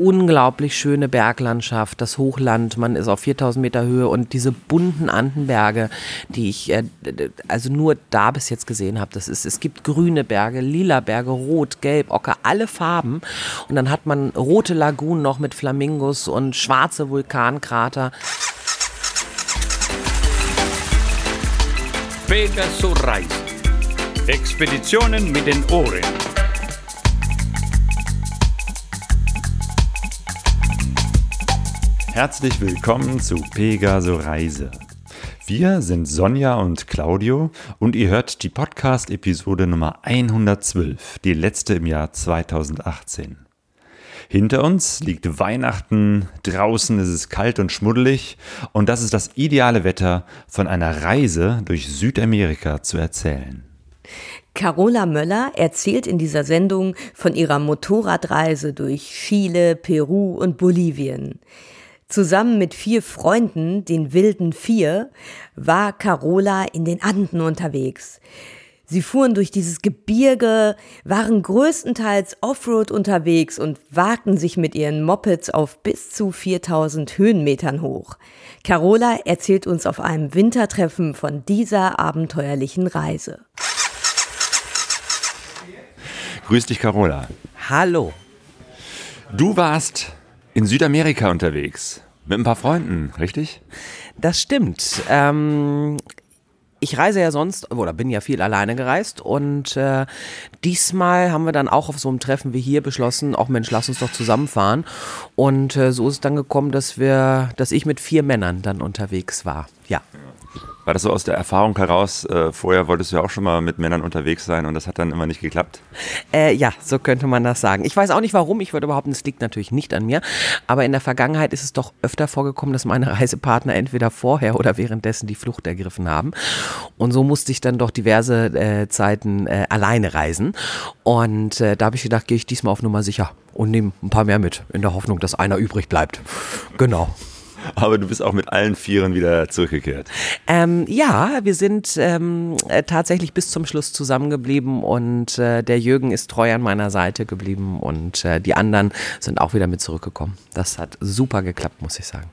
unglaublich schöne Berglandschaft, das Hochland, man ist auf 4000 Meter Höhe und diese bunten Andenberge, die ich äh, also nur da bis jetzt gesehen habe. Das ist, es gibt grüne Berge, lila Berge, rot, gelb, ocker, alle Farben. Und dann hat man rote Lagunen noch mit Flamingos und schwarze Vulkankrater. Pegasus Reisen. Expeditionen mit den Ohren. Herzlich willkommen zu Pegaso Reise. Wir sind Sonja und Claudio und ihr hört die Podcast-Episode Nummer 112, die letzte im Jahr 2018. Hinter uns liegt Weihnachten, draußen ist es kalt und schmuddelig und das ist das ideale Wetter, von einer Reise durch Südamerika zu erzählen. Carola Möller erzählt in dieser Sendung von ihrer Motorradreise durch Chile, Peru und Bolivien. Zusammen mit vier Freunden, den wilden Vier, war Carola in den Anden unterwegs. Sie fuhren durch dieses Gebirge, waren größtenteils Offroad unterwegs und wagten sich mit ihren Mopeds auf bis zu 4000 Höhenmetern hoch. Carola erzählt uns auf einem Wintertreffen von dieser abenteuerlichen Reise. Grüß dich, Carola. Hallo. Du warst in Südamerika unterwegs. Mit ein paar Freunden, richtig? Das stimmt. Ähm, ich reise ja sonst oder bin ja viel alleine gereist und äh, diesmal haben wir dann auch auf so einem Treffen wie hier beschlossen, auch Mensch, lass uns doch zusammenfahren. Und äh, so ist es dann gekommen, dass wir, dass ich mit vier Männern dann unterwegs war. Ja. War das so aus der Erfahrung heraus? Äh, vorher wolltest du ja auch schon mal mit Männern unterwegs sein und das hat dann immer nicht geklappt? Äh, ja, so könnte man das sagen. Ich weiß auch nicht warum. Ich würde behaupten, es liegt natürlich nicht an mir. Aber in der Vergangenheit ist es doch öfter vorgekommen, dass meine Reisepartner entweder vorher oder währenddessen die Flucht ergriffen haben. Und so musste ich dann doch diverse äh, Zeiten äh, alleine reisen. Und äh, da habe ich gedacht, gehe ich diesmal auf Nummer sicher und nehme ein paar mehr mit, in der Hoffnung, dass einer übrig bleibt. Genau. Aber du bist auch mit allen Vieren wieder zurückgekehrt. Ähm, ja, wir sind ähm, äh, tatsächlich bis zum Schluss zusammengeblieben und äh, der Jürgen ist treu an meiner Seite geblieben und äh, die anderen sind auch wieder mit zurückgekommen. Das hat super geklappt, muss ich sagen.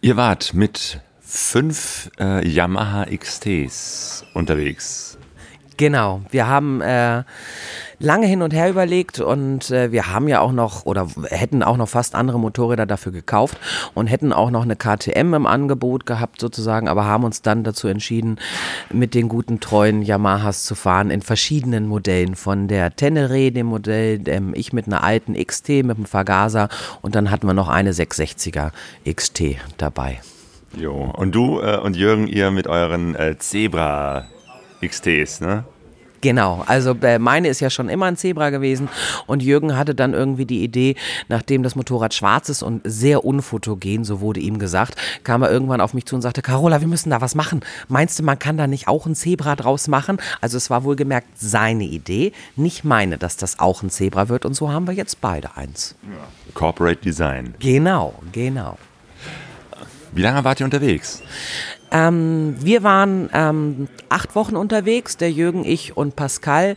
Ihr wart mit fünf äh, Yamaha XTs unterwegs. Genau, wir haben äh, lange hin und her überlegt und äh, wir haben ja auch noch oder hätten auch noch fast andere Motorräder dafür gekauft und hätten auch noch eine KTM im Angebot gehabt sozusagen, aber haben uns dann dazu entschieden, mit den guten treuen Yamahas zu fahren in verschiedenen Modellen, von der Tenere, dem Modell, ähm, ich mit einer alten XT mit einem Vergaser und dann hatten wir noch eine 660er XT dabei. Jo, und du äh, und Jürgen, ihr mit euren äh, Zebra XTs, ne? Genau, also äh, meine ist ja schon immer ein Zebra gewesen und Jürgen hatte dann irgendwie die Idee, nachdem das Motorrad schwarz ist und sehr unfotogen, so wurde ihm gesagt, kam er irgendwann auf mich zu und sagte, Carola, wir müssen da was machen. Meinst du, man kann da nicht auch ein Zebra draus machen? Also es war wohlgemerkt seine Idee, nicht meine, dass das auch ein Zebra wird und so haben wir jetzt beide eins. Ja. Corporate Design. Genau, genau. Wie lange wart ihr unterwegs? Ähm, wir waren ähm, acht Wochen unterwegs, der Jürgen, ich und Pascal.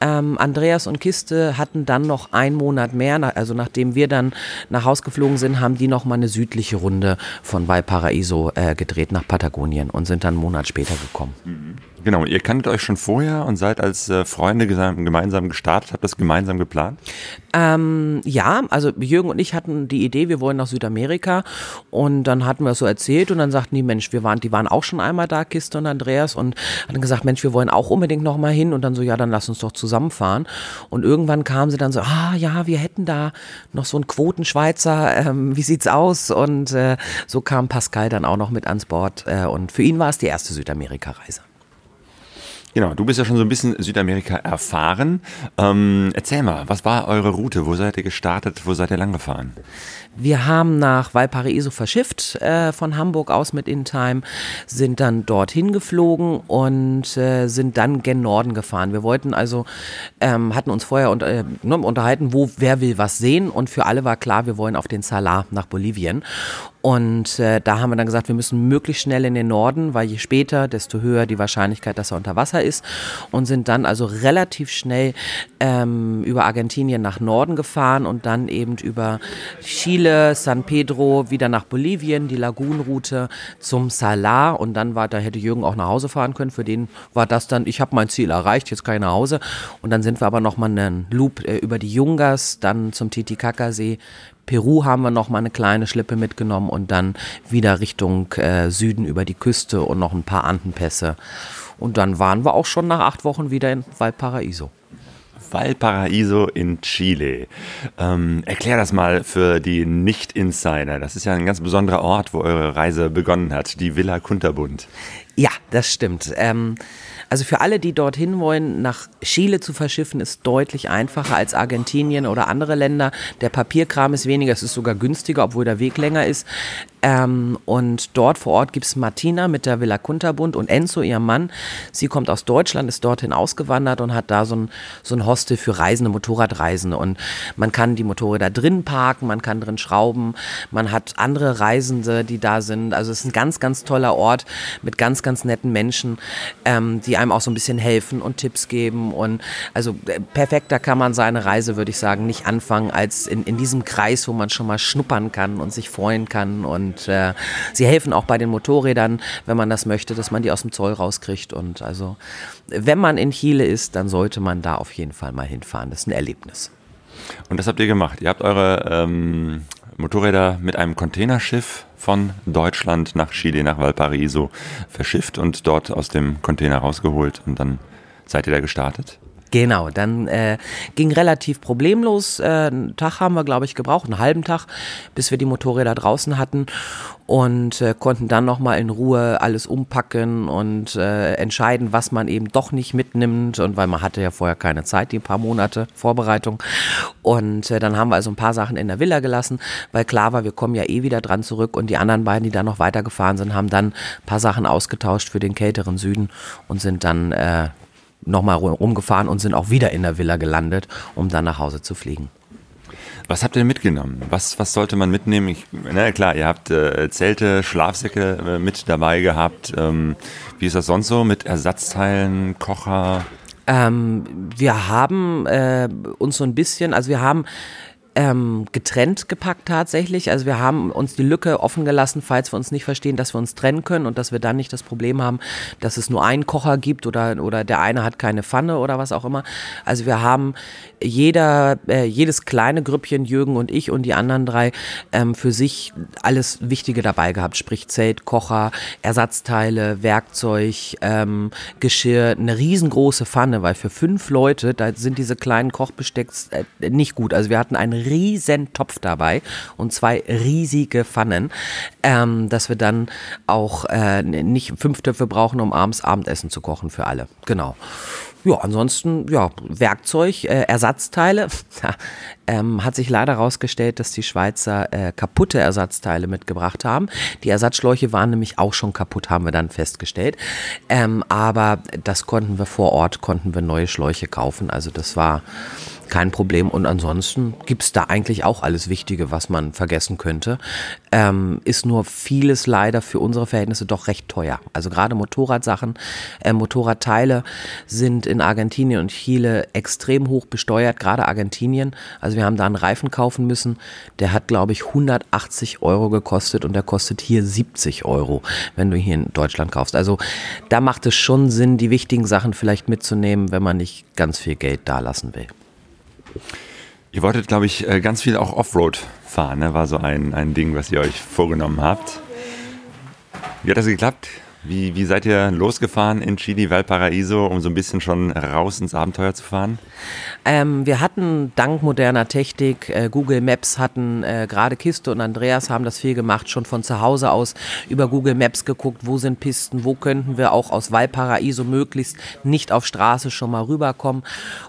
Ähm, Andreas und Kiste hatten dann noch einen Monat mehr. Also nachdem wir dann nach Haus geflogen sind, haben die noch mal eine südliche Runde von Valparaiso äh, gedreht nach Patagonien und sind dann einen Monat später gekommen. Mhm. Genau, ihr kanntet euch schon vorher und seid als äh, Freunde gemeinsam gestartet, habt das gemeinsam geplant? Ähm, ja, also Jürgen und ich hatten die Idee, wir wollen nach Südamerika und dann hatten wir es so erzählt und dann sagten die, Mensch, wir waren, die waren auch schon einmal da, Kiste und Andreas und hatten gesagt, Mensch, wir wollen auch unbedingt noch mal hin und dann so, ja, dann lass uns doch zusammenfahren und irgendwann kamen sie dann so, ah ja, wir hätten da noch so einen Quotenschweizer, ähm, wie sieht's aus und äh, so kam Pascal dann auch noch mit ans Bord äh, und für ihn war es die erste Südamerika-Reise. Genau, du bist ja schon so ein bisschen Südamerika erfahren. Ähm, erzähl mal, was war eure Route? Wo seid ihr gestartet? Wo seid ihr lang gefahren? Wir haben nach Valparaiso verschifft äh, von Hamburg aus mit InTime, sind dann dorthin geflogen und äh, sind dann gen Norden gefahren. Wir wollten also, ähm, hatten uns vorher unter, äh, ne, unterhalten, wo wer will was sehen und für alle war klar, wir wollen auf den Salar nach Bolivien. Und äh, da haben wir dann gesagt, wir müssen möglichst schnell in den Norden, weil je später, desto höher die Wahrscheinlichkeit, dass er unter Wasser ist. Und sind dann also relativ schnell ähm, über Argentinien nach Norden gefahren und dann eben über Chile, San Pedro, wieder nach Bolivien, die Lagunenroute zum Salar. Und dann war, da hätte Jürgen auch nach Hause fahren können. Für den war das dann, ich habe mein Ziel erreicht, jetzt kann ich nach Hause. Und dann sind wir aber nochmal einen Loop äh, über die Jungas, dann zum Titicacasee Peru haben wir noch mal eine kleine Schlippe mitgenommen und dann wieder Richtung äh, Süden über die Küste und noch ein paar Andenpässe. Und dann waren wir auch schon nach acht Wochen wieder in Valparaiso. Valparaiso in Chile. Ähm, erklär das mal für die Nicht-Insider. Das ist ja ein ganz besonderer Ort, wo eure Reise begonnen hat, die Villa Kunterbund. Ja, das stimmt. Ähm, also für alle, die dorthin wollen, nach Chile zu verschiffen, ist deutlich einfacher als Argentinien oder andere Länder. Der Papierkram ist weniger, es ist sogar günstiger, obwohl der Weg länger ist. Ähm, und dort vor Ort gibt es Martina mit der Villa Kunterbund und Enzo, ihr Mann. Sie kommt aus Deutschland, ist dorthin ausgewandert und hat da so ein, so ein Hostel für Reisende, Motorradreisende. Und man kann die Motorräder drin parken, man kann drin schrauben, man hat andere Reisende, die da sind. Also es ist ein ganz, ganz toller Ort mit ganz, ganz netten Menschen, ähm, die einem auch so ein bisschen helfen und Tipps geben. Und also äh, perfekter kann man seine Reise, würde ich sagen, nicht anfangen als in, in diesem Kreis, wo man schon mal schnuppern kann und sich freuen kann und äh, sie helfen auch bei den Motorrädern, wenn man das möchte, dass man die aus dem Zoll rauskriegt. Und also, wenn man in Chile ist, dann sollte man da auf jeden Fall mal hinfahren. Das ist ein Erlebnis. Und das habt ihr gemacht. Ihr habt eure ähm, Motorräder mit einem Containerschiff von Deutschland nach Chile, nach Valparaiso verschifft und dort aus dem Container rausgeholt. Und dann seid ihr da gestartet? Genau, dann äh, ging relativ problemlos. Äh, einen Tag haben wir, glaube ich, gebraucht, einen halben Tag, bis wir die Motorräder draußen hatten und äh, konnten dann nochmal in Ruhe alles umpacken und äh, entscheiden, was man eben doch nicht mitnimmt. Und weil man hatte ja vorher keine Zeit, die paar Monate Vorbereitung. Und äh, dann haben wir also ein paar Sachen in der Villa gelassen, weil klar war, wir kommen ja eh wieder dran zurück. Und die anderen beiden, die da noch weitergefahren sind, haben dann ein paar Sachen ausgetauscht für den kälteren Süden und sind dann äh, nochmal rumgefahren und sind auch wieder in der Villa gelandet, um dann nach Hause zu fliegen. Was habt ihr mitgenommen? Was, was sollte man mitnehmen? Ich, na klar, ihr habt äh, Zelte, Schlafsäcke äh, mit dabei gehabt. Ähm, wie ist das sonst so mit Ersatzteilen, Kocher? Ähm, wir haben äh, uns so ein bisschen, also wir haben ähm, getrennt gepackt tatsächlich. Also wir haben uns die Lücke offen gelassen, falls wir uns nicht verstehen, dass wir uns trennen können und dass wir dann nicht das Problem haben, dass es nur einen Kocher gibt oder, oder der eine hat keine Pfanne oder was auch immer. Also wir haben jeder, äh, jedes kleine Grüppchen, Jürgen und ich und die anderen drei, ähm, für sich alles Wichtige dabei gehabt. Sprich Zelt, Kocher, Ersatzteile, Werkzeug, ähm, Geschirr, eine riesengroße Pfanne, weil für fünf Leute, da sind diese kleinen Kochbestecks äh, nicht gut. Also wir hatten einen riesen Topf dabei und zwei riesige Pfannen, ähm, dass wir dann auch äh, nicht fünf Töpfe brauchen, um abends Abendessen zu kochen für alle. Genau. Ja, ansonsten, ja, Werkzeug, äh, Ersatzteile. ähm, hat sich leider herausgestellt, dass die Schweizer äh, kaputte Ersatzteile mitgebracht haben. Die Ersatzschläuche waren nämlich auch schon kaputt, haben wir dann festgestellt. Ähm, aber das konnten wir vor Ort, konnten wir neue Schläuche kaufen. Also das war kein Problem. Und ansonsten gibt es da eigentlich auch alles Wichtige, was man vergessen könnte. Ähm, ist nur vieles leider für unsere Verhältnisse doch recht teuer. Also gerade Motorradsachen, äh, Motorradteile sind in Argentinien und Chile extrem hoch besteuert, gerade Argentinien. Also wir haben da einen Reifen kaufen müssen, der hat glaube ich 180 Euro gekostet und der kostet hier 70 Euro, wenn du hier in Deutschland kaufst. Also da macht es schon Sinn, die wichtigen Sachen vielleicht mitzunehmen, wenn man nicht ganz viel Geld da lassen will. Ihr wolltet, glaube ich, äh, ganz viel auch Offroad fahren, ne? war so ein, ein Ding, was ihr euch vorgenommen habt. Wie hat das geklappt? Wie, wie seid ihr losgefahren in Chile, Valparaiso, um so ein bisschen schon raus ins Abenteuer zu fahren? Ähm, wir hatten dank moderner Technik, äh, Google Maps hatten, äh, gerade Kiste und Andreas haben das viel gemacht, schon von zu Hause aus über Google Maps geguckt, wo sind Pisten, wo könnten wir auch aus Valparaiso möglichst nicht auf Straße schon mal rüberkommen.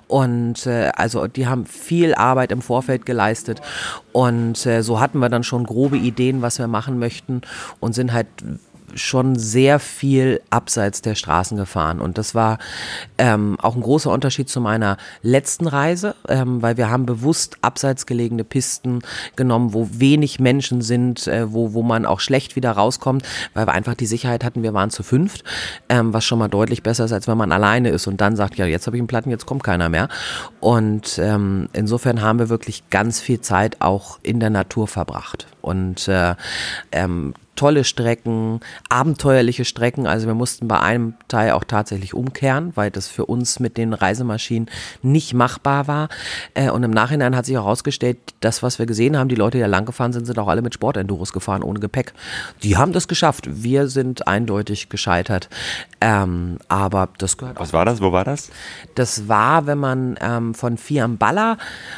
Und äh, also die haben viel Arbeit im Vorfeld geleistet. Und äh, so hatten wir dann schon grobe Ideen, was wir machen möchten und sind halt schon sehr viel abseits der Straßen gefahren. Und das war ähm, auch ein großer Unterschied zu meiner letzten Reise, ähm, weil wir haben bewusst abseits gelegene Pisten genommen, wo wenig Menschen sind, äh, wo, wo man auch schlecht wieder rauskommt, weil wir einfach die Sicherheit hatten, wir waren zu fünft, ähm, was schon mal deutlich besser ist, als wenn man alleine ist und dann sagt, ja, jetzt habe ich einen Platten, jetzt kommt keiner mehr. Und ähm, insofern haben wir wirklich ganz viel Zeit auch in der Natur verbracht. Und äh, ähm, tolle Strecken, abenteuerliche Strecken. Also wir mussten bei einem Teil auch tatsächlich umkehren, weil das für uns mit den Reisemaschinen nicht machbar war. Äh, und im Nachhinein hat sich auch herausgestellt, das, was wir gesehen haben, die Leute, die da lang gefahren sind, sind auch alle mit Sportenduros gefahren, ohne Gepäck. Die haben das geschafft. Wir sind eindeutig gescheitert. Ähm, aber das gehört Was war das? Wo war das? Das war, wenn man ähm, von Fiamballa,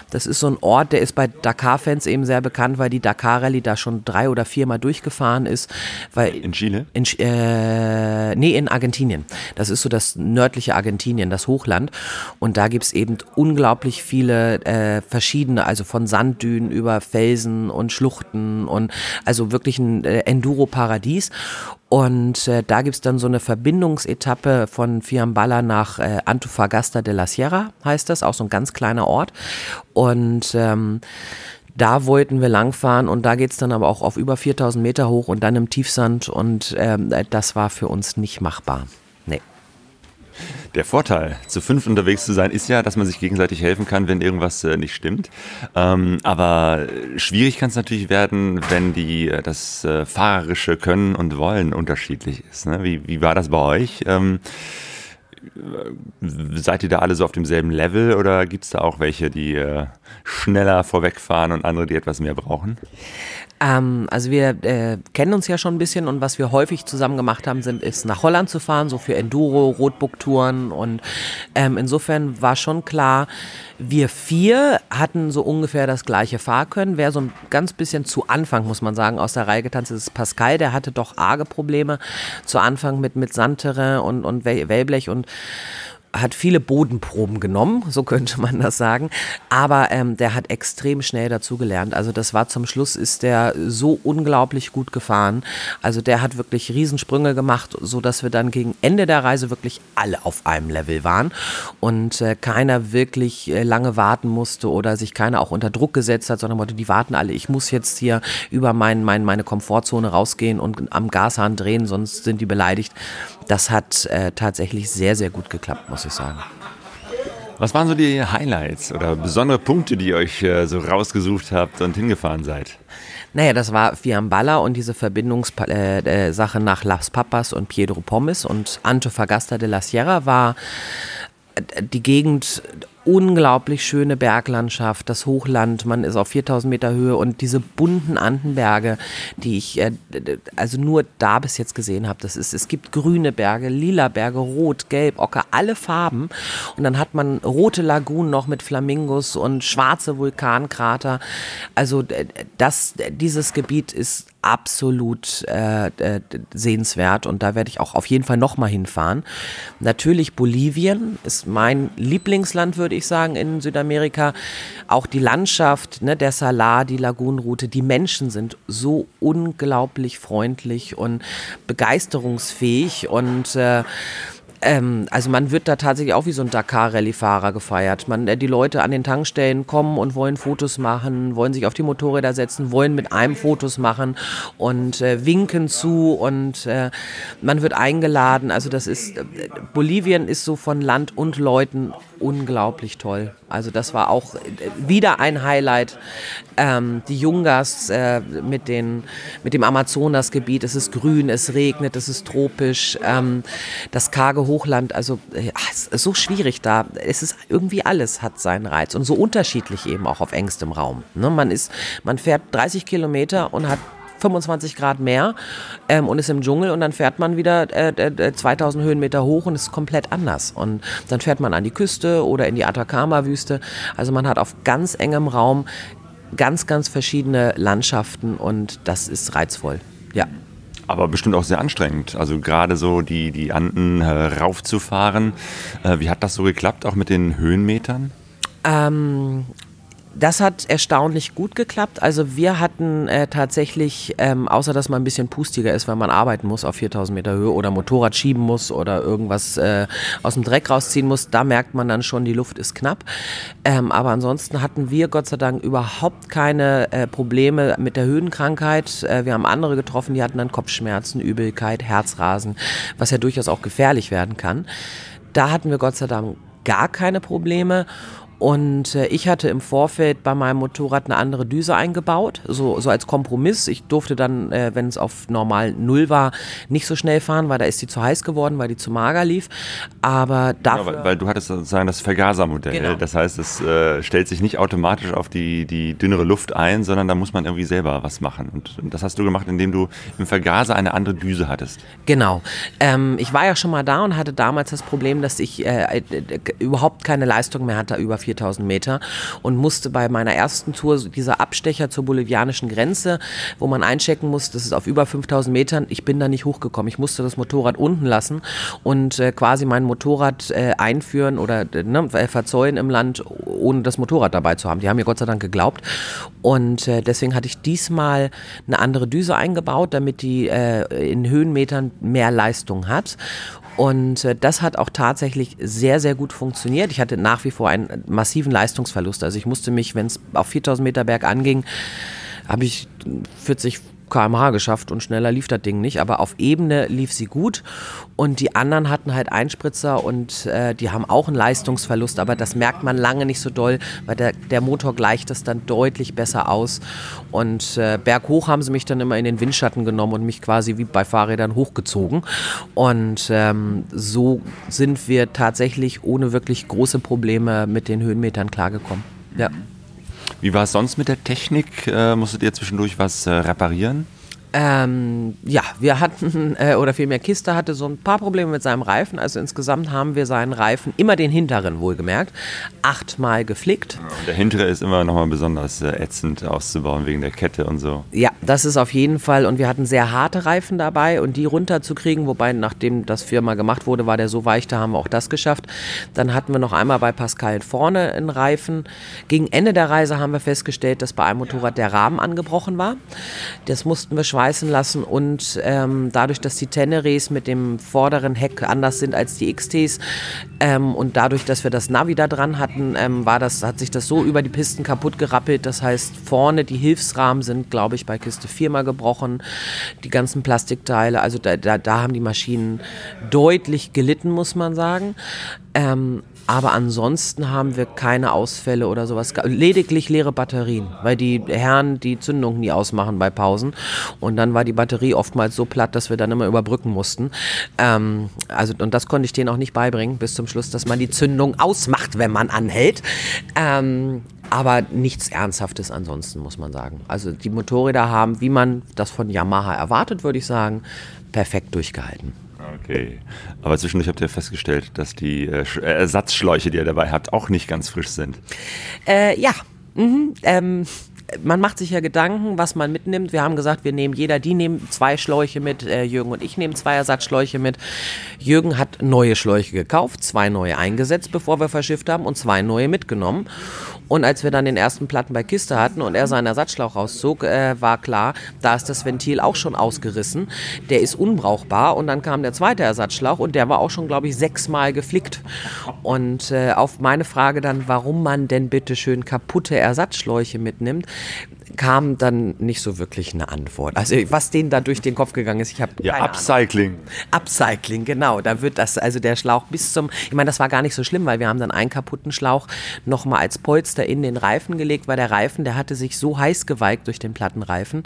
das ist so ein Ort, der ist bei Dakar-Fans eben sehr bekannt, weil die Dakar-Rallye da schon drei oder viermal durchgefahren ist. Weil in Chile? In, äh, nee, in Argentinien. Das ist so das nördliche Argentinien, das Hochland. Und da gibt es eben unglaublich viele äh, verschiedene, also von Sanddünen über Felsen und Schluchten und also wirklich ein äh, Enduro-Paradies. Und äh, da gibt's dann so eine Verbindungsetappe von Fiamballa nach äh, Antofagasta de la Sierra, heißt das, auch so ein ganz kleiner Ort. Und ähm, da wollten wir langfahren und da geht's dann aber auch auf über 4000 Meter hoch und dann im Tiefsand und ähm, das war für uns nicht machbar. Nee. Der Vorteil, zu fünf unterwegs zu sein, ist ja, dass man sich gegenseitig helfen kann, wenn irgendwas äh, nicht stimmt. Ähm, aber schwierig kann es natürlich werden, wenn die, äh, das äh, fahrerische Können und Wollen unterschiedlich ist. Ne? Wie, wie war das bei euch? Ähm, seid ihr da alle so auf demselben Level oder gibt es da auch welche, die äh, schneller vorwegfahren und andere, die etwas mehr brauchen? Ähm, also wir äh, kennen uns ja schon ein bisschen und was wir häufig zusammen gemacht haben, sind, ist nach Holland zu fahren, so für Enduro, Rotbuck-Touren und ähm, insofern war schon klar, wir vier hatten so ungefähr das gleiche Fahrkönnen. Wer so ein ganz bisschen zu Anfang, muss man sagen, aus der Reihe getanzt ist, ist Pascal, der hatte doch arge Probleme zu Anfang mit, mit Sandterrain und, und Wellblech und hat viele Bodenproben genommen, so könnte man das sagen. Aber ähm, der hat extrem schnell dazugelernt. Also das war zum Schluss ist der so unglaublich gut gefahren. Also der hat wirklich Riesensprünge gemacht, so dass wir dann gegen Ende der Reise wirklich alle auf einem Level waren und äh, keiner wirklich äh, lange warten musste oder sich keiner auch unter Druck gesetzt hat, sondern wollte, die warten alle. Ich muss jetzt hier über mein, mein, meine Komfortzone rausgehen und am Gashahn drehen, sonst sind die beleidigt. Das hat äh, tatsächlich sehr, sehr gut geklappt, muss ich sagen. Was waren so die Highlights oder besondere Punkte, die ihr euch äh, so rausgesucht habt und hingefahren seid? Naja, das war Fiamballa und diese Verbindungssache äh, äh nach Las Papas und Piedro Pomis und Antofagasta de la Sierra war äh, die Gegend unglaublich schöne Berglandschaft, das Hochland, man ist auf 4000 Meter Höhe und diese bunten Andenberge, die ich äh, also nur da bis jetzt gesehen habe. Das ist, es gibt grüne Berge, lila Berge, rot, gelb, ocker, alle Farben. Und dann hat man rote Lagunen noch mit Flamingos und schwarze Vulkankrater. Also das, dieses Gebiet ist absolut äh, äh, sehenswert und da werde ich auch auf jeden Fall nochmal hinfahren. Natürlich Bolivien ist mein Lieblingsland, würde ich sagen, in Südamerika. Auch die Landschaft, ne, der Salar, die Lagunenroute, die Menschen sind so unglaublich freundlich und begeisterungsfähig und äh, ähm, also man wird da tatsächlich auch wie so ein Dakar-Rallye-Fahrer gefeiert. Man, äh, die Leute an den Tankstellen kommen und wollen Fotos machen, wollen sich auf die Motorräder setzen, wollen mit einem Fotos machen und äh, winken zu und äh, man wird eingeladen. Also das ist, äh, Bolivien ist so von Land und Leuten unglaublich toll. Also das war auch äh, wieder ein Highlight. Ähm, die Jungas äh, mit, den, mit dem Amazonasgebiet. Es ist grün, es regnet, es ist tropisch. Ähm, das karge Hochland, also äh, es ist so schwierig da. Es ist irgendwie alles hat seinen Reiz und so unterschiedlich eben auch auf engstem Raum. Ne? Man ist, man fährt 30 Kilometer und hat 25 Grad mehr ähm, und ist im Dschungel und dann fährt man wieder äh, 2000 Höhenmeter hoch und ist komplett anders. Und dann fährt man an die Küste oder in die Atacama-Wüste. Also man hat auf ganz engem Raum ganz, ganz verschiedene Landschaften und das ist reizvoll. Ja. Aber bestimmt auch sehr anstrengend. Also gerade so die, die Anden äh, raufzufahren. Äh, wie hat das so geklappt, auch mit den Höhenmetern? Ähm, Das hat erstaunlich gut geklappt. Also wir hatten äh, tatsächlich, ähm, außer dass man ein bisschen pustiger ist, weil man arbeiten muss auf 4000 Meter Höhe oder Motorrad schieben muss oder irgendwas äh, aus dem Dreck rausziehen muss, da merkt man dann schon, die Luft ist knapp. Ähm, aber ansonsten hatten wir Gott sei Dank überhaupt keine äh, Probleme mit der Höhenkrankheit. Äh, wir haben andere getroffen, die hatten dann Kopfschmerzen, Übelkeit, Herzrasen, was ja durchaus auch gefährlich werden kann. Da hatten wir Gott sei Dank gar keine Probleme. Und äh, ich hatte im Vorfeld bei meinem Motorrad eine andere Düse eingebaut, so, so als Kompromiss. Ich durfte dann, äh, wenn es auf normal Null war, nicht so schnell fahren, weil da ist die zu heiß geworden, weil die zu mager lief. Aber dafür... Ja, weil, weil, du hattest sozusagen das Vergasermodell. Genau. Das heißt, es äh, stellt sich nicht automatisch auf die, die dünnere Luft ein, sondern da muss man irgendwie selber was machen. Und, und das hast du gemacht, indem du im Vergaser eine andere Düse hattest. Genau. Ähm, ich war ja schon mal da und hatte damals das Problem, dass ich äh, überhaupt keine Leistung mehr hatte über 4000 Meter und musste bei meiner ersten Tour dieser Abstecher zur bolivianischen Grenze, wo man einchecken muss, das ist auf über 5000 Metern, ich bin da nicht hochgekommen. Ich musste das Motorrad unten lassen und äh, quasi mein Motorrad äh, einführen oder äh, ne, äh, verzollen im Land, ohne das Motorrad dabei zu haben. Die haben mir Gott sei Dank geglaubt und äh, deswegen hatte ich diesmal eine andere Düse eingebaut, damit die äh, in Höhenmetern mehr Leistung hat und das hat auch tatsächlich sehr, sehr gut funktioniert. Ich hatte nach wie vor einen massiven Leistungsverlust. Also ich musste mich, wenn es auf 4000 Meter Berg anging, habe ich 40 km/h geschafft und schneller lief das Ding nicht. Aber auf Ebene lief sie gut und die anderen hatten halt Einspritzer und äh, die haben auch einen Leistungsverlust. Aber das merkt man lange nicht so doll, weil der, der Motor gleicht das dann deutlich besser aus. Und äh, berghoch haben sie mich dann immer in den Windschatten genommen und mich quasi wie bei Fahrrädern hochgezogen. Und ähm, so sind wir tatsächlich ohne wirklich große Probleme mit den Höhenmetern klargekommen. Ja. Wie war es sonst mit der Technik? Äh, musstet ihr zwischendurch was äh, reparieren? Ähm, ja, wir hatten, äh, oder vielmehr Kiste hatte so ein paar Probleme mit seinem Reifen. Also insgesamt haben wir seinen Reifen, immer den hinteren wohlgemerkt, achtmal geflickt. Und der hintere ist immer nochmal besonders äh, ätzend auszubauen wegen der Kette und so. Ja, das ist auf jeden Fall. Und wir hatten sehr harte Reifen dabei und die runterzukriegen, wobei nachdem das viermal gemacht wurde, war der so weich, da haben wir auch das geschafft. Dann hatten wir noch einmal bei Pascal vorne einen Reifen. Gegen Ende der Reise haben wir festgestellt, dass bei einem Motorrad der Rahmen angebrochen war. Das mussten wir schweißen schweißen lassen und ähm, dadurch, dass die Teneres mit dem vorderen Heck anders sind als die XTs ähm, und dadurch, dass wir das Navi da dran hatten, ähm, war das, hat sich das so über die Pisten kaputt gerappelt. Das heißt, vorne die Hilfsrahmen sind, glaube ich, bei Kiste viermal gebrochen. Die ganzen Plastikteile, also da, da, da haben die Maschinen deutlich gelitten, muss man sagen. Ähm, aber ansonsten haben wir keine Ausfälle oder sowas. Lediglich leere Batterien, weil die Herren die Zündung nie ausmachen bei Pausen. Und dann war die Batterie oftmals so platt, dass wir dann immer überbrücken mussten. Ähm, also, und das konnte ich denen auch nicht beibringen bis zum Schluss, dass man die Zündung ausmacht, wenn man anhält. Ähm, aber nichts Ernsthaftes ansonsten, muss man sagen. Also die Motorräder haben, wie man das von Yamaha erwartet, würde ich sagen, perfekt durchgehalten. Okay. Aber zwischendurch habt ihr festgestellt, dass die äh, äh, Ersatzschläuche, die ihr dabei habt, auch nicht ganz frisch sind. Äh, ja. Mhm. Ähm man macht sich ja Gedanken, was man mitnimmt. Wir haben gesagt, wir nehmen jeder, die nehmen zwei Schläuche mit, äh, Jürgen und ich nehmen zwei Ersatzschläuche mit. Jürgen hat neue Schläuche gekauft, zwei neue eingesetzt, bevor wir verschifft haben und zwei neue mitgenommen. Und als wir dann den ersten Platten bei Kiste hatten und er seinen Ersatzschlauch rauszog, äh, war klar, da ist das Ventil auch schon ausgerissen. Der ist unbrauchbar. Und dann kam der zweite Ersatzschlauch und der war auch schon, glaube ich, sechsmal geflickt. Und äh, auf meine Frage dann, warum man denn bitte schön kaputte Ersatzschläuche mitnimmt, kam dann nicht so wirklich eine Antwort. Also was denen da durch den Kopf gegangen ist, ich habe ja Upcycling. Ahnung. Upcycling, genau. Da wird das also der Schlauch bis zum, ich meine, das war gar nicht so schlimm, weil wir haben dann einen kaputten Schlauch noch mal als Polster in den Reifen gelegt, weil der Reifen, der hatte sich so heiß geweigt durch den Plattenreifen,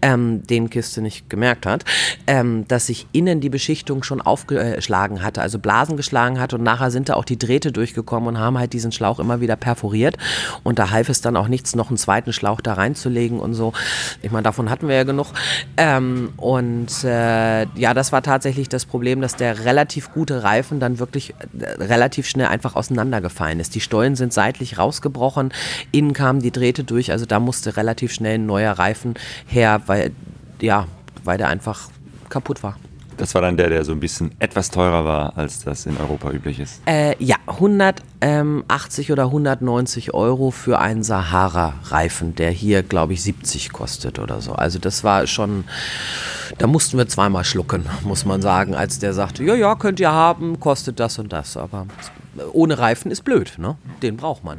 ähm, den Kiste nicht gemerkt hat, ähm, dass sich innen die Beschichtung schon aufgeschlagen hatte, also Blasen geschlagen hat und nachher sind da auch die Drähte durchgekommen und haben halt diesen Schlauch immer wieder perforiert und da half es dann auch nichts, noch einen zweiten Schlauch da rein einzulegen und so. Ich meine, davon hatten wir ja genug. Ähm, und äh, ja, das war tatsächlich das Problem, dass der relativ gute Reifen dann wirklich äh, relativ schnell einfach auseinandergefallen ist. Die Stollen sind seitlich rausgebrochen, innen kamen die Drähte durch, also da musste relativ schnell ein neuer Reifen her, weil ja, weil der einfach kaputt war. Das war dann der, der so ein bisschen etwas teurer war, als das in Europa üblich ist. Äh, ja, 180 oder 190 Euro für einen Sahara-Reifen, der hier, glaube ich, 70 kostet oder so. Also das war schon, da mussten wir zweimal schlucken, muss man sagen, als der sagte, ja, ja, könnt ihr haben, kostet das und das. Aber ohne Reifen ist blöd, ne? Den braucht man.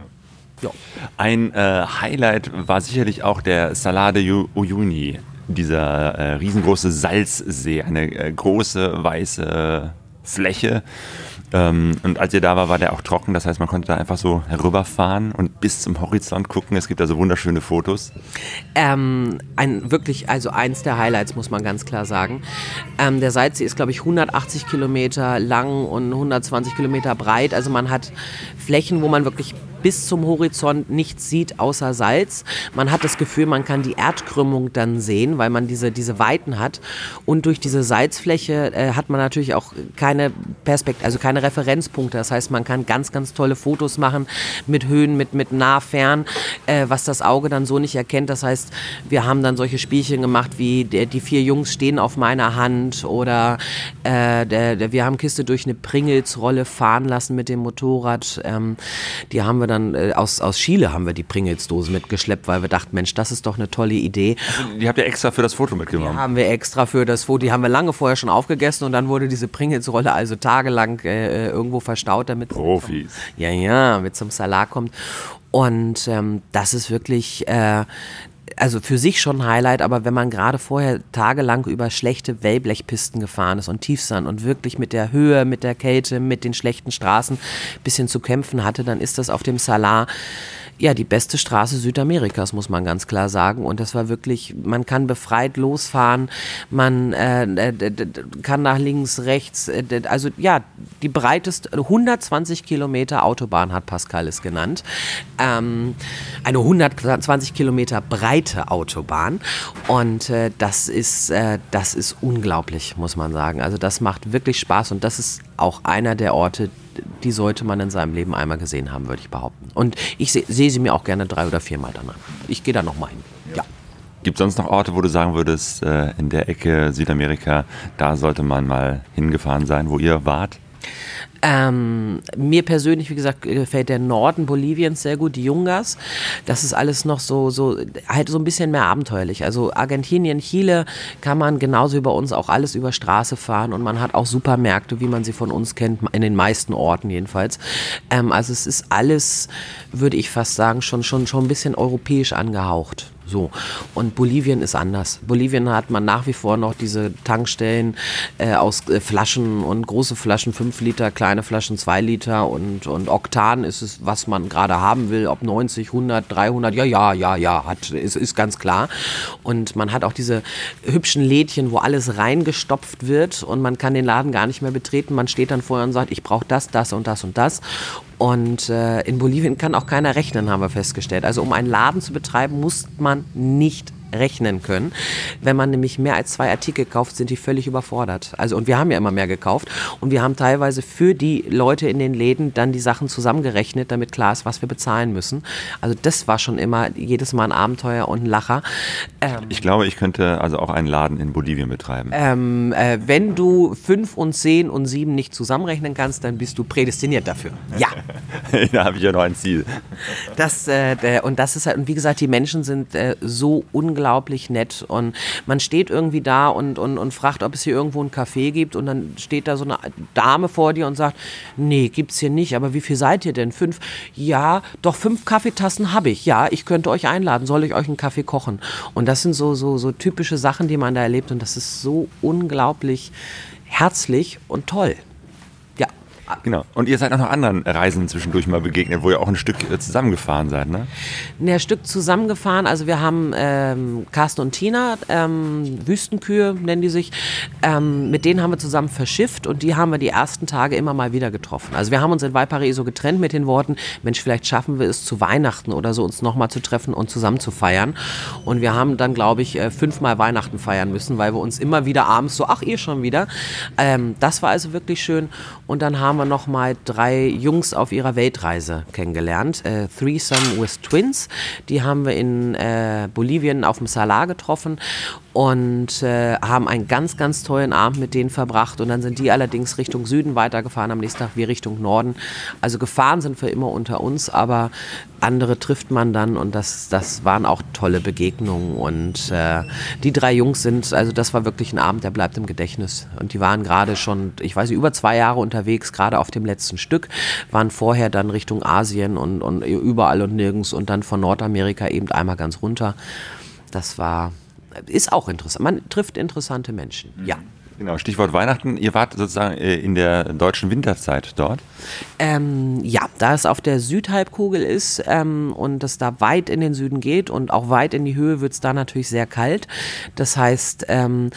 Ja. Ein äh, Highlight war sicherlich auch der Salade Uyuni dieser äh, riesengroße Salzsee, eine äh, große weiße Fläche. Ähm, und als ihr da war, war der auch trocken. Das heißt, man konnte da einfach so herüberfahren und bis zum Horizont gucken. Es gibt also wunderschöne Fotos. Ähm, ein, wirklich, also eins der Highlights, muss man ganz klar sagen. Ähm, der Salzsee ist, glaube ich, 180 Kilometer lang und 120 Kilometer breit. Also man hat Flächen, wo man wirklich bis zum Horizont nichts sieht außer Salz. Man hat das Gefühl, man kann die Erdkrümmung dann sehen, weil man diese, diese Weiten hat. Und durch diese Salzfläche äh, hat man natürlich auch keine Perspekt also keine Referenzpunkte. Das heißt, man kann ganz, ganz tolle Fotos machen mit Höhen, mit, mit nah, fern, äh, was das Auge dann so nicht erkennt. Das heißt, wir haben dann solche Spielchen gemacht wie der, die vier Jungs stehen auf meiner Hand oder äh, der, der, wir haben Kiste durch eine Pringelsrolle fahren lassen mit dem Motorrad. Ähm, die haben wir dann dann äh, aus, aus Chile haben wir die Pringles-Dose mitgeschleppt, weil wir dachten, Mensch, das ist doch eine tolle Idee. Also, die habt ihr extra für das Foto mitgenommen? Die haben wir extra für das Foto, die haben wir lange vorher schon aufgegessen und dann wurde diese Pringles-Rolle also tagelang äh, irgendwo verstaut, damit Profis. Zum, ja, ja, mit zum Salat kommt. Und ähm, das ist wirklich, äh, also für sich schon ein Highlight, aber wenn man gerade vorher tagelang über schlechte Wellblechpisten gefahren ist und Tiefsand und wirklich mit der Höhe, mit der Kälte, mit den schlechten Straßen ein bisschen zu kämpfen hatte, dann ist das auf dem Salar ja, die beste Straße Südamerikas, muss man ganz klar sagen. Und das war wirklich, man kann befreit losfahren, man äh, kann nach links, rechts, äh, also ja, die breiteste, 120 Kilometer Autobahn hat Pascal es genannt. Ähm, eine 120 Kilometer breite Autobahn. Und äh, das, ist, äh, das ist unglaublich, muss man sagen. Also das macht wirklich Spaß und das ist auch einer der Orte, die sollte man in seinem Leben einmal gesehen haben, würde ich behaupten. Und ich sehe seh sie mir auch gerne drei oder viermal danach. Ich gehe da nochmal hin. Ja. Gibt es sonst noch Orte, wo du sagen würdest, äh, in der Ecke Südamerika, da sollte man mal hingefahren sein, wo ihr wart? Ähm, mir persönlich, wie gesagt, gefällt der Norden Boliviens sehr gut, die Jungas. Das ist alles noch so, so, halt so ein bisschen mehr abenteuerlich. Also Argentinien, Chile kann man genauso wie bei uns auch alles über Straße fahren und man hat auch Supermärkte, wie man sie von uns kennt, in den meisten Orten jedenfalls. Ähm, also es ist alles, würde ich fast sagen, schon, schon, schon ein bisschen europäisch angehaucht. So. Und Bolivien ist anders. Bolivien hat man nach wie vor noch diese Tankstellen äh, aus äh, Flaschen und große Flaschen 5 Liter, kleine Flaschen 2 Liter und, und Oktan ist es, was man gerade haben will, ob 90, 100, 300, ja, ja, ja, ja, hat, ist, ist ganz klar. Und man hat auch diese hübschen Lädchen, wo alles reingestopft wird und man kann den Laden gar nicht mehr betreten. Man steht dann vorher und sagt, ich brauche das, das und das und das. Und äh, in Bolivien kann auch keiner rechnen, haben wir festgestellt. Also um einen Laden zu betreiben, muss man nicht rechnen können. Wenn man nämlich mehr als zwei Artikel kauft, sind die völlig überfordert. Also und wir haben ja immer mehr gekauft und wir haben teilweise für die Leute in den Läden dann die Sachen zusammengerechnet, damit klar ist, was wir bezahlen müssen. Also das war schon immer jedes Mal ein Abenteuer und ein Lacher. Ähm, ich glaube, ich könnte also auch einen Laden in Bolivien betreiben. Ähm, äh, wenn du fünf und zehn und sieben nicht zusammenrechnen kannst, dann bist du prädestiniert dafür. Ja. da habe ich ja noch ein Ziel. Das, äh, und das ist halt, und wie gesagt, die Menschen sind äh, so unglaublich unglaublich nett. Und man steht irgendwie da und, und, und fragt, ob es hier irgendwo einen Café gibt. Und dann steht da so eine Dame vor dir und sagt, nee, gibt's hier nicht. Aber wie viel seid ihr denn? Fünf? Ja, doch fünf Kaffeetassen habe ich. Ja, ich könnte euch einladen. Soll ich euch einen Kaffee kochen? Und das sind so, so, so typische Sachen, die man da erlebt. Und das ist so unglaublich herzlich und toll. Genau. Und ihr seid auch noch anderen Reisen zwischendurch mal begegnet, wo ihr auch ein Stück äh, zusammengefahren seid, ne? Ein Stück zusammengefahren. Also wir haben ähm, Carsten und Tina, ähm, Wüstenkühe nennen die sich. Ähm, mit denen haben wir zusammen verschifft und die haben wir die ersten Tage immer mal wieder getroffen. Also wir haben uns in Valparaiso getrennt mit den Worten, Mensch, vielleicht schaffen wir es zu Weihnachten oder so, uns nochmal zu treffen und zusammen zu feiern. Und wir haben dann, glaube ich, äh, fünfmal Weihnachten feiern müssen, weil wir uns immer wieder abends so, ach, ihr schon wieder. Ähm, das war also wirklich schön. Und dann haben wir wir noch mal drei Jungs auf ihrer Weltreise kennengelernt. Äh, Threesome with Twins. Die haben wir in äh, Bolivien auf dem Salar getroffen. Und äh, haben einen ganz, ganz tollen Abend mit denen verbracht. Und dann sind die allerdings Richtung Süden weitergefahren, am nächsten Tag wir Richtung Norden. Also gefahren sind wir immer unter uns, aber andere trifft man dann und das, das waren auch tolle Begegnungen. Und äh, die drei Jungs sind, also das war wirklich ein Abend, der bleibt im Gedächtnis. Und die waren gerade schon, ich weiß nicht, über zwei Jahre unterwegs, gerade auf dem letzten Stück, waren vorher dann Richtung Asien und, und überall und nirgends und dann von Nordamerika eben einmal ganz runter. Das war, ist auch interessant. Man trifft interessante Menschen, ja. Genau, Stichwort Weihnachten. Ihr wart sozusagen äh, in der deutschen Winterzeit dort. Ähm, ja, da es auf der Südhalbkugel ist ähm, und es da weit in den Süden geht und auch weit in die Höhe wird es da natürlich sehr kalt. Das heißt, ähm,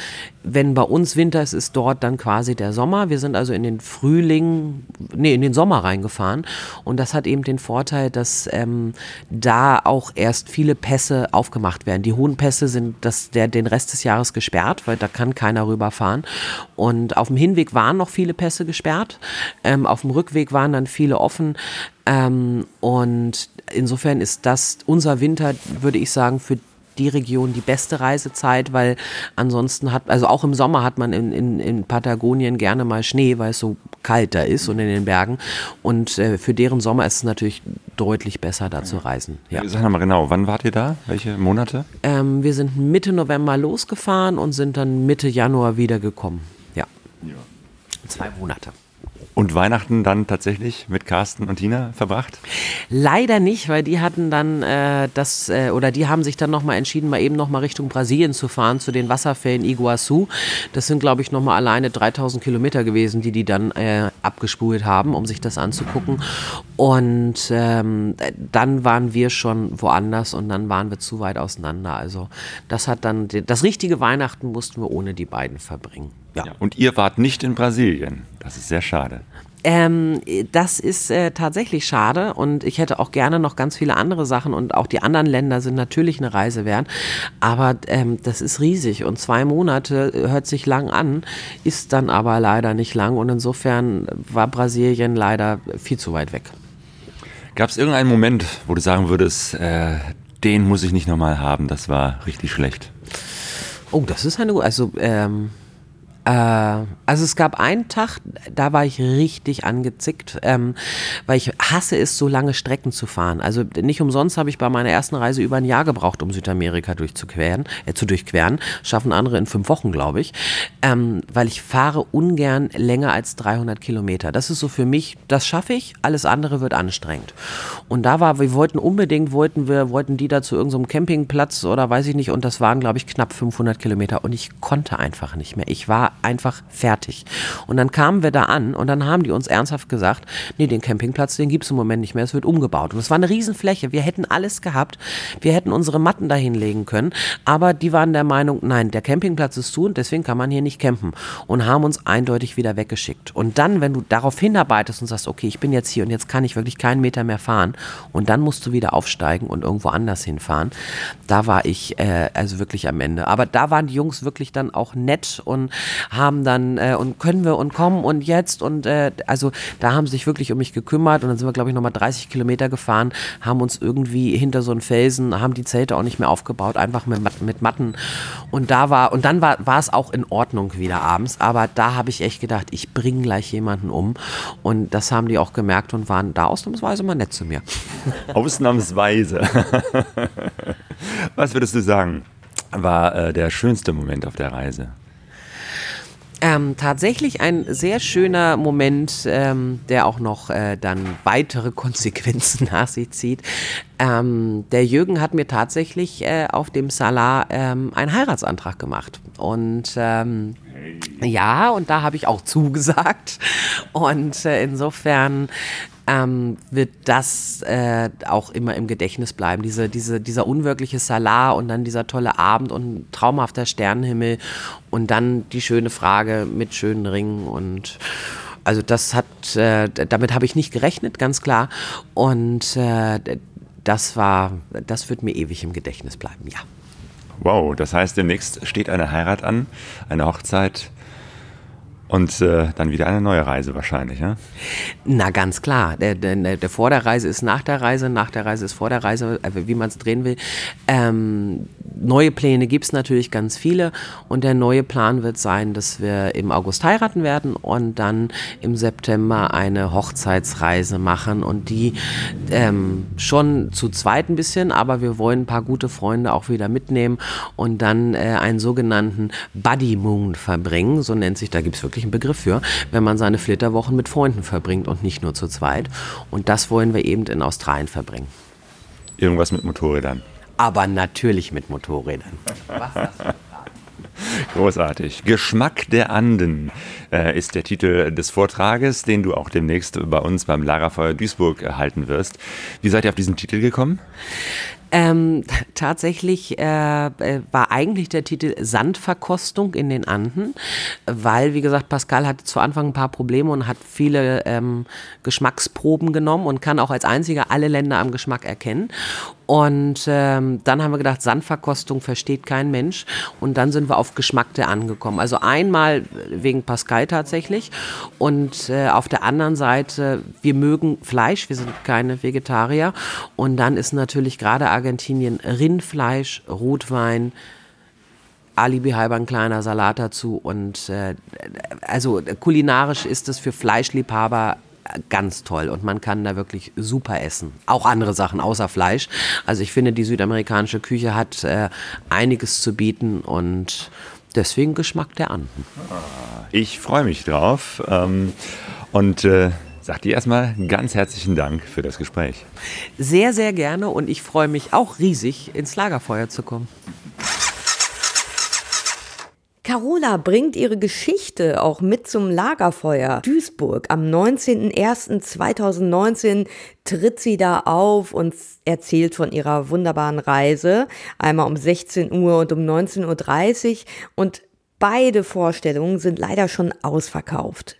wenn bei uns Winter ist, ist dort dann quasi der Sommer. Wir sind also in den Frühling, nee, in den Sommer reingefahren. Und das hat eben den Vorteil, dass ähm, da auch erst viele Pässe aufgemacht werden. Die hohen Pässe sind das, der, den Rest des Jahres gesperrt, weil da kann keiner rüberfahren. Und auf dem Hinweg waren noch viele Pässe gesperrt. Ähm, auf dem Rückweg waren dann viele offen. Ähm, und insofern ist das unser Winter, würde ich sagen, für die Region die beste Reisezeit, weil ansonsten hat, also auch im Sommer hat man in, in, in Patagonien gerne mal Schnee, weil es so kalt da ist und in den Bergen. Und äh, für deren Sommer ist es natürlich deutlich besser, da zu reisen. Ja. Sag mal genau, wann wart ihr da? Welche Monate? Ähm, wir sind Mitte November losgefahren und sind dann Mitte Januar wiedergekommen. Ja. ja. Zwei Monate. Und Weihnachten dann tatsächlich mit Carsten und Tina verbracht? Leider nicht, weil die hatten dann äh, das, äh, oder die haben sich dann nochmal entschieden, mal eben nochmal Richtung Brasilien zu fahren, zu den Wasserfällen Iguazu. Das sind, glaube ich, nochmal alleine 3000 Kilometer gewesen, die die dann äh, abgespult haben, um sich das anzugucken. Und ähm, dann waren wir schon woanders und dann waren wir zu weit auseinander. Also das hat dann, das richtige Weihnachten mussten wir ohne die beiden verbringen. Ja. Und ihr wart nicht in Brasilien. Das ist sehr schade. Ähm, das ist äh, tatsächlich schade und ich hätte auch gerne noch ganz viele andere Sachen und auch die anderen Länder sind natürlich eine Reise wert, aber ähm, das ist riesig und zwei Monate hört sich lang an, ist dann aber leider nicht lang und insofern war Brasilien leider viel zu weit weg. Gab es irgendeinen Moment, wo du sagen würdest, äh, den muss ich nicht nochmal haben, das war richtig schlecht? Oh, das ist eine, also ähm, äh, also es gab einen Tag, da war ich richtig angezickt, ähm, weil ich hasse es, so lange Strecken zu fahren. Also nicht umsonst habe ich bei meiner ersten Reise über ein Jahr gebraucht, um Südamerika durchzuqueren, äh, zu durchqueren. Schaffen andere in fünf Wochen, glaube ich. Ähm, weil ich fahre ungern länger als 300 Kilometer. Das ist so für mich, das schaffe ich, alles andere wird anstrengend. Und da war, wir wollten unbedingt, wollten wir, wollten die da zu irgendeinem Campingplatz oder weiß ich nicht, und das waren, glaube ich, knapp 500 Kilometer und ich konnte einfach nicht mehr. Ich war einfach fertig. Und dann kamen wir da an und dann haben die uns ernsthaft gesagt, nee, den Campingplatz, den gibt es im Moment nicht mehr, es wird umgebaut. Und es war eine Riesenfläche, wir hätten alles gehabt, wir hätten unsere Matten dahin legen können, aber die waren der Meinung, nein, der Campingplatz ist zu und deswegen kann man hier nicht campen und haben uns eindeutig wieder weggeschickt. Und dann, wenn du darauf hinarbeitest und sagst, okay, ich bin jetzt hier und jetzt kann ich wirklich keinen Meter mehr fahren und dann musst du wieder aufsteigen und irgendwo anders hinfahren, da war ich äh, also wirklich am Ende. Aber da waren die Jungs wirklich dann auch nett und haben dann äh, und können wir und kommen und jetzt und äh, also da haben sie sich wirklich um mich gekümmert und dann sind wir glaube ich nochmal 30 Kilometer gefahren, haben uns irgendwie hinter so einen Felsen, haben die Zelte auch nicht mehr aufgebaut, einfach mit, mit Matten und da war und dann war, es auch in Ordnung wieder abends, aber da habe ich echt gedacht, ich bringe gleich jemanden um und das haben die auch gemerkt und waren da ausnahmsweise mal nett zu mir. Ausnahmsweise. Was würdest du sagen, war äh, der schönste Moment auf der Reise? Ähm, tatsächlich ein sehr schöner Moment, ähm, der auch noch äh, dann weitere Konsequenzen nach sich zieht. Ähm, der Jürgen hat mir tatsächlich äh, auf dem Salar ähm, einen Heiratsantrag gemacht. Und ähm, ja, und da habe ich auch zugesagt. Und äh, insofern ähm, wird das äh, auch immer im Gedächtnis bleiben. Diese, diese, dieser unwirkliche Salar und dann dieser tolle Abend und traumhafter Sternenhimmel und dann die schöne Frage mit schönen Ringen und also das hat, äh, damit habe ich nicht gerechnet, ganz klar. Und äh, das war, das wird mir ewig im Gedächtnis bleiben, ja. Wow, das heißt, demnächst steht eine Heirat an, eine Hochzeit Und äh, dann wieder eine neue Reise wahrscheinlich, ja? Na, ganz klar. Der, der, der vor der Reise ist nach der Reise, nach der Reise ist vor der Reise, äh, wie man es drehen will. Ähm, neue Pläne gibt es natürlich ganz viele. Und der neue Plan wird sein, dass wir im August heiraten werden und dann im September eine Hochzeitsreise machen. Und die ähm, schon zu zweit ein bisschen, aber wir wollen ein paar gute Freunde auch wieder mitnehmen und dann äh, einen sogenannten Buddy Moon verbringen. So nennt sich, da gibt es wirklich wirklich einen Begriff für, wenn man seine Flitterwochen mit Freunden verbringt und nicht nur zu zweit. Und das wollen wir eben in Australien verbringen. Irgendwas mit Motorrädern. Aber natürlich mit Motorrädern. Was Großartig. Geschmack der Anden äh, ist der Titel des Vortrages, den du auch demnächst bei uns beim Lagerfeuer Duisburg erhalten wirst. Wie seid ihr auf diesen Titel gekommen? Ähm, tatsächlich äh, äh, war eigentlich der Titel Sandverkostung in den Anden, weil, wie gesagt, Pascal hatte zu Anfang ein paar Probleme und hat viele ähm, Geschmacksproben genommen und kann auch als einziger alle Länder am Geschmack erkennen. Und ähm, dann haben wir gedacht, Sandverkostung versteht kein Mensch. Und dann sind wir auf Geschmackte angekommen. Also einmal wegen Pascal tatsächlich. Und äh, auf der anderen Seite, wir mögen Fleisch, wir sind keine Vegetarier. Und dann ist natürlich gerade Argentinien Rindfleisch, Rotwein, Alibi halber ein kleiner Salat dazu und äh, also kulinarisch ist es für Fleischliebhaber ganz toll und man kann da wirklich super essen. Auch andere Sachen außer Fleisch. Also ich finde, die südamerikanische Küche hat äh, einiges zu bieten und deswegen Geschmack der Anden. Ich freue mich drauf ähm, und äh Sag dir erstmal ganz herzlichen Dank für das Gespräch. Sehr, sehr gerne und ich freue mich auch riesig, ins Lagerfeuer zu kommen. Carola bringt ihre Geschichte auch mit zum Lagerfeuer. Duisburg am 19.01.2019 tritt sie da auf und erzählt von ihrer wunderbaren Reise. Einmal um 16 Uhr und um 19.30 Uhr. Und beide Vorstellungen sind leider schon ausverkauft.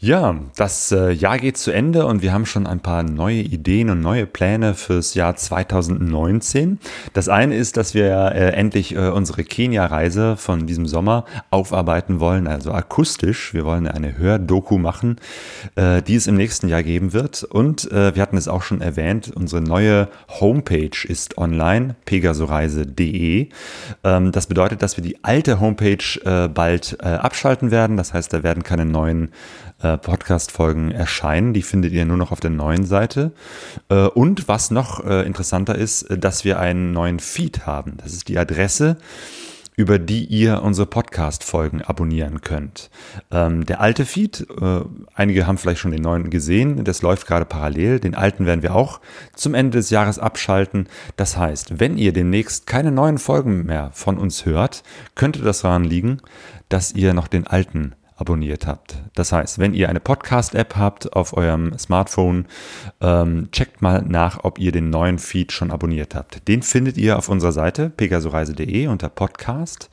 Ja, das äh, Jahr geht zu Ende und wir haben schon ein paar neue Ideen und neue Pläne fürs Jahr 2019. Das eine ist, dass wir äh, endlich äh, unsere Kenia-Reise von diesem Sommer aufarbeiten wollen, also akustisch. Wir wollen eine Hördoku machen, die es im nächsten Jahr geben wird. Und wir hatten es auch schon erwähnt, unsere neue Homepage ist online, pegasoreise.de. Ähm, das bedeutet, dass wir die alte Homepage bald abschalten werden. Das heißt, da werden keine neuen Podcast-Folgen erscheinen. Die findet ihr nur noch auf der neuen Seite. Äh, und was noch äh, interessanter ist, äh, dass wir einen neuen Feed haben. Das ist die Adresse über die ihr unsere Podcast-Folgen abonnieren könnt. Ähm, der alte Feed, äh, einige haben vielleicht schon den neuen gesehen, das läuft gerade parallel. Den alten werden wir auch zum Ende des Jahres abschalten. Das heißt, wenn ihr demnächst keine neuen Folgen mehr von uns hört, könnte das daran liegen, dass ihr noch den alten abonniert habt. Das heißt, wenn ihr eine Podcast-App habt auf eurem Smartphone, ähm, checkt mal nach, ob ihr den neuen Feed schon abonniert habt. Den findet ihr auf unserer Seite pegasoreise.de unter Podcast.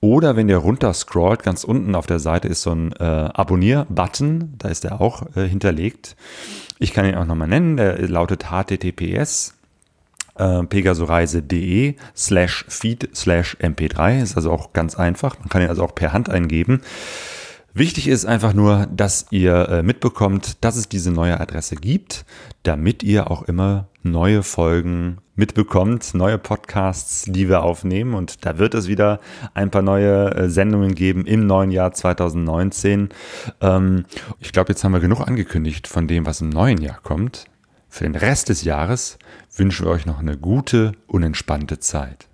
Oder wenn ihr runter scrollt, ganz unten auf der Seite ist so ein äh, Abonnier-Button, da ist er auch äh, hinterlegt. Ich kann ihn auch nochmal nennen, der lautet https äh, pegasoreise.de slash feed slash mp3. Ist also auch ganz einfach. Man kann ihn also auch per Hand eingeben. Wichtig ist einfach nur, dass ihr äh, mitbekommt, dass es diese neue Adresse gibt, damit ihr auch immer neue Folgen mitbekommt, neue Podcasts, die wir aufnehmen. Und da wird es wieder ein paar neue äh, Sendungen geben im neuen Jahr 2019. Ähm, ich glaube, jetzt haben wir genug angekündigt von dem, was im neuen Jahr kommt. Für den Rest des Jahres wünschen wir euch noch eine gute, unentspannte Zeit.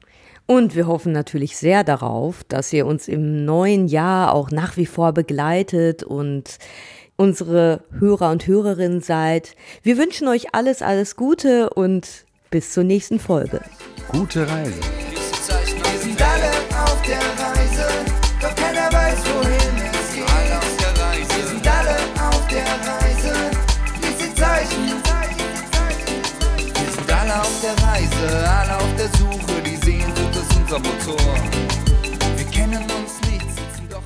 Und wir hoffen natürlich sehr darauf, dass ihr uns im neuen Jahr auch nach wie vor begleitet und unsere Hörer und Hörerinnen seid. Wir wünschen euch alles, alles Gute und bis zur nächsten Folge. Gute Reise. Wir sind alle auf der Reise, doch keiner weiß, wohin es geht. Alle auf der Reise. Wir sind alle auf der Reise, lies die Zeichen. Wir sind alle auf der Reise, alle auf der Suche, Sehnsucht unser